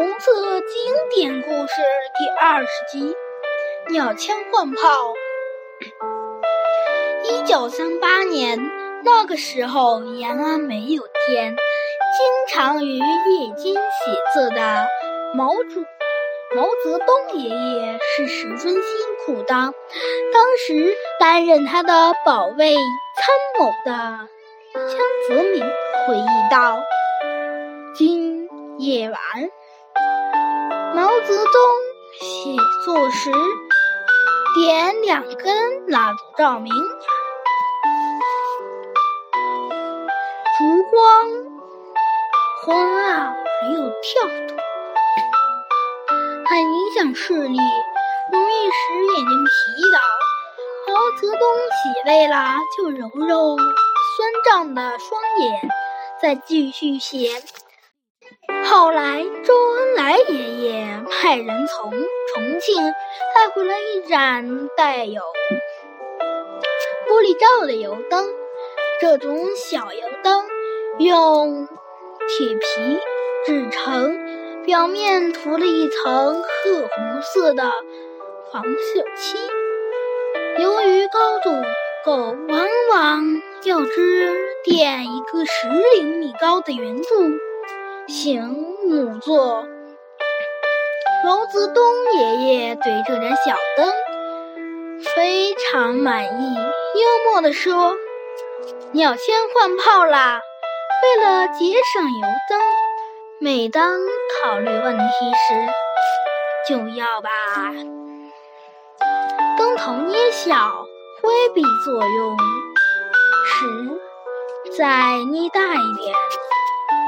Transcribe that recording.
红色经典故事第二十集《鸟枪换炮》。一九三八年，那个时候延安没有电，经常于夜间写字的毛主毛泽东爷爷是十分辛苦的。当时担任他的保卫参谋的。江泽民回忆道：“今夜晚，泽东写作时点两根蜡烛照明，烛光昏暗而又跳动，很影响视力，容易使眼睛疲劳。毛泽东写累了就揉揉。”酸胀的双眼，再继续写。后来，周恩来爷爷派人从重庆带回了一盏带有玻璃罩的油灯。这种小油灯用铁皮制成，表面涂了一层褐红色的黄色漆。由于高度够，往往。要支点一个十厘米高的圆柱行母坐。毛泽东爷爷对这盏小灯非常满意，幽默地说：“鸟枪换炮啦！为了节省油灯，每当考虑问题时，就要把灯头捏小，回避作用。”时再捏大一点。